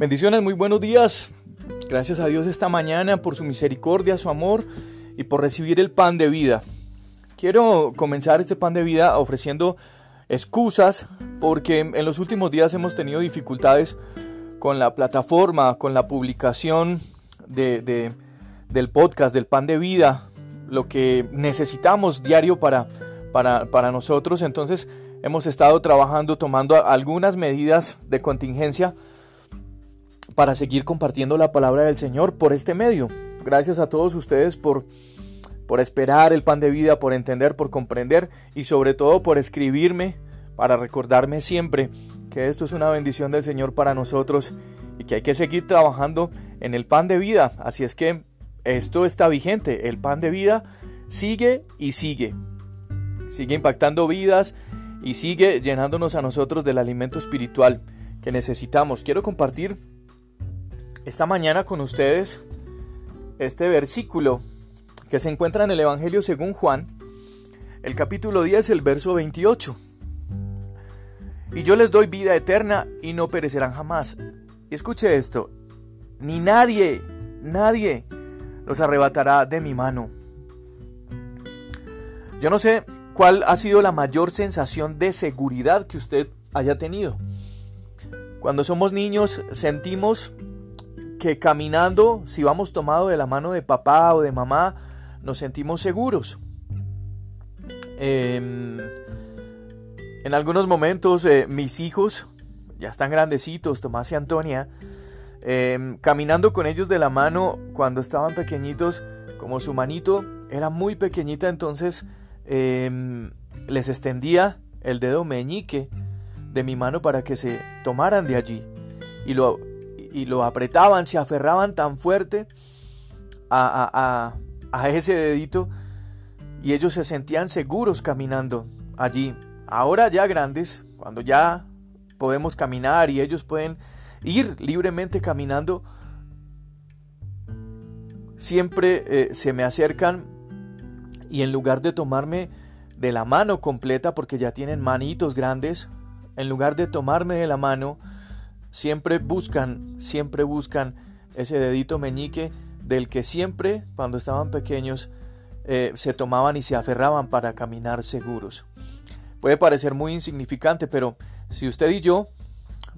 Bendiciones, muy buenos días. Gracias a Dios esta mañana por su misericordia, su amor y por recibir el pan de vida. Quiero comenzar este pan de vida ofreciendo excusas porque en los últimos días hemos tenido dificultades con la plataforma, con la publicación de, del podcast del pan de vida, lo que necesitamos diario para, para, para nosotros. Entonces hemos estado trabajando, tomando algunas medidas de contingencia para seguir compartiendo la palabra del Señor por este medio. Gracias a todos ustedes por, por esperar el pan de vida, por entender, por comprender y sobre todo por escribirme para recordarme siempre que esto es una bendición del Señor para nosotros y que hay que seguir trabajando en el pan de vida. Así es que esto está vigente, el pan de vida sigue y sigue. Sigue impactando vidas y sigue llenándonos a nosotros del alimento espiritual que necesitamos. Quiero compartir esta mañana con ustedes este versículo que se encuentra en el Evangelio según Juan, el capítulo 10, el verso 28. Y yo les doy vida eterna y no perecerán jamás. Y escuche esto, ni nadie, nadie los arrebatará de mi mano. Yo no sé cuál ha sido la mayor sensación de seguridad que usted haya tenido. Cuando somos niños sentimos que caminando, si vamos tomado de la mano de papá o de mamá, nos sentimos seguros. Em, en algunos momentos eh, mis hijos, ya están grandecitos, Tomás y Antonia, em, caminando con ellos de la mano cuando estaban pequeñitos, como su manito era muy pequeñita, entonces em, les extendía el dedo meñique de mi mano para que se tomaran de allí. Y lo, y lo apretaban, se aferraban tan fuerte a, a, ese dedito y ellos se sentían seguros caminando allí. Ahora ya grandes, cuando ya podemos caminar y ellos pueden ir libremente caminando, siempre eh, se me acercan y en lugar de tomarme de la mano completa, porque ya tienen manitos grandes, en lugar de tomarme de la mano, Siempre buscan, siempre buscan ese dedito meñique del que siempre, cuando estaban pequeños, eh, se tomaban y se aferraban para caminar seguros. Puede parecer muy insignificante, pero si usted y yo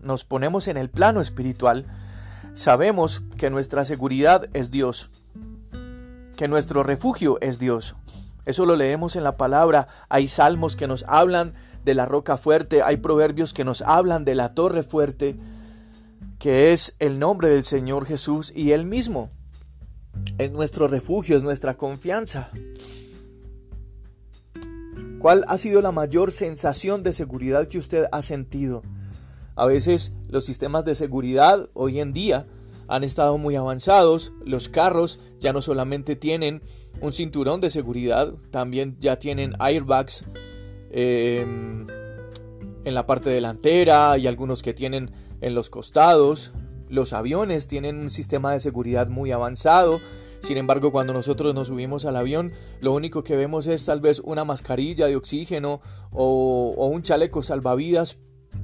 nos ponemos en el plano espiritual, sabemos que nuestra seguridad es Dios, que nuestro refugio es Dios. Eso lo leemos en la palabra. Hay salmos que nos hablan de la roca fuerte, hay proverbios que nos hablan de la torre fuerte que es el nombre del Señor Jesús y Él mismo. Es nuestro refugio, es nuestra confianza. ¿Cuál ha sido la mayor sensación de seguridad que usted ha sentido? A veces los sistemas de seguridad hoy en día han estado muy avanzados. Los carros ya no solamente tienen un cinturón de seguridad, también ya tienen airbags eh, en la parte delantera y algunos que tienen en los costados. Los aviones tienen un sistema de seguridad muy avanzado. Sin embargo, cuando nosotros nos subimos al avión, lo único que vemos es tal vez una mascarilla de oxígeno o, un chaleco salvavidas,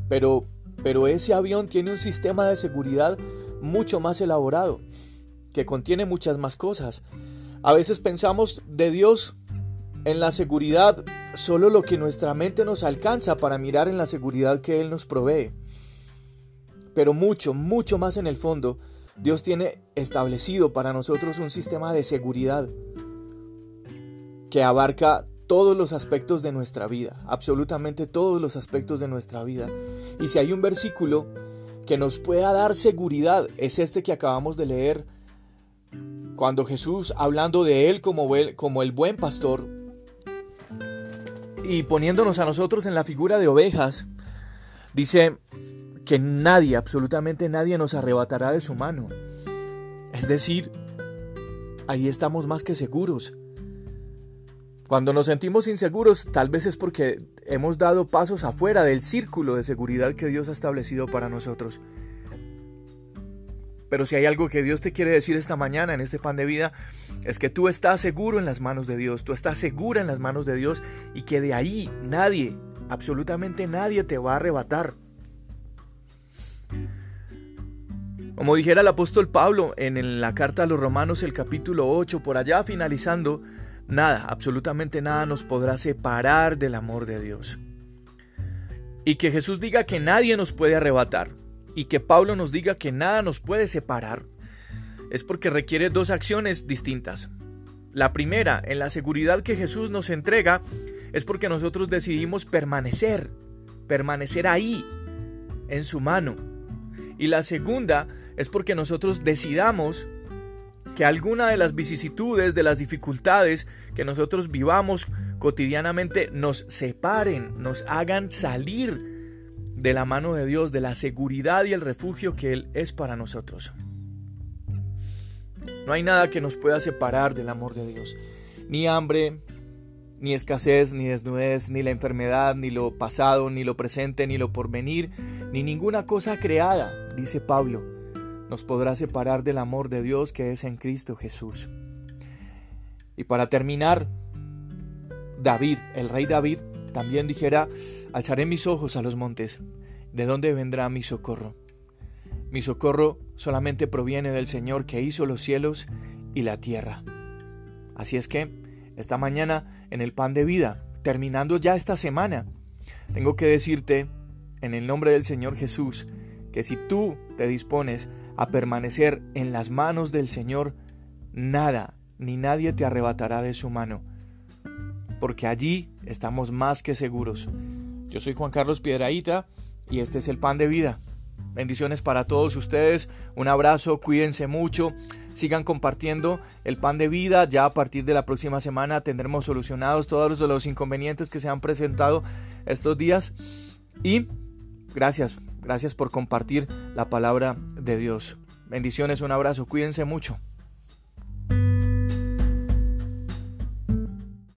pero, pero ese avión tiene un sistema de seguridad mucho más elaborado, que contiene muchas más cosas. A veces pensamos de Dios en la seguridad solo lo que nuestra mente nos alcanza para mirar en la seguridad que Él nos provee pero mucho, mucho más en el fondo, Dios tiene establecido para nosotros un sistema de seguridad que abarca todos los aspectos de nuestra vida, absolutamente todos los aspectos de nuestra vida. Y si hay un versículo que nos pueda dar seguridad, es este que acabamos de leer, cuando Jesús, hablando de Él como, como el buen pastor, y poniéndonos a nosotros en la figura de ovejas, dice, que nadie, absolutamente nadie nos arrebatará de su mano. Es decir, ahí estamos más que seguros. Cuando nos sentimos inseguros, tal vez es porque hemos dado pasos afuera del círculo de seguridad que Dios ha establecido para nosotros. Pero si hay algo que Dios te quiere decir esta mañana en este pan de vida, es que tú estás seguro en las manos de Dios, tú estás segura en las manos de Dios y que de ahí nadie, absolutamente nadie te va a arrebatar. Como dijera el apóstol Pablo en la carta a los Romanos el capítulo 8, por allá finalizando, nada, absolutamente nada nos podrá separar del amor de Dios. Y que Jesús diga que nadie nos puede arrebatar y que Pablo nos diga que nada nos puede separar, es porque requiere dos acciones distintas. La primera, en la seguridad que Jesús nos entrega, es porque nosotros decidimos permanecer, permanecer ahí, en su mano. Y la segunda es porque nosotros decidamos que alguna de las vicisitudes, de las dificultades que nosotros vivamos cotidianamente nos separen, nos hagan salir de la mano de Dios, de la seguridad y el refugio que Él es para nosotros. No hay nada que nos pueda separar del amor de Dios. Ni hambre, ni escasez, ni desnudez, ni la enfermedad, ni lo pasado, ni lo presente, ni lo porvenir, ni ninguna cosa creada, dice Pablo, nos podrá separar del amor de Dios que es en Cristo Jesús. Y para terminar, David, el rey David, también dijera, alzaré mis ojos a los montes, ¿de dónde vendrá mi socorro? Mi socorro solamente proviene del Señor que hizo los cielos y la tierra. Así es que, esta mañana, en el pan de vida, terminando ya esta semana, tengo que decirte, en el nombre del Señor Jesús, que si tú te dispones a permanecer en las manos del Señor, nada ni nadie te arrebatará de su mano, porque allí estamos más que seguros. Yo soy Juan Carlos Piedraíta y este es el pan de vida. Bendiciones para todos ustedes, un abrazo, cuídense mucho, sigan compartiendo el pan de vida. Ya a partir de la próxima semana tendremos solucionados todos los inconvenientes que se han presentado estos días. Y gracias, gracias por compartir la palabra de Dios. Bendiciones, un abrazo, cuídense mucho.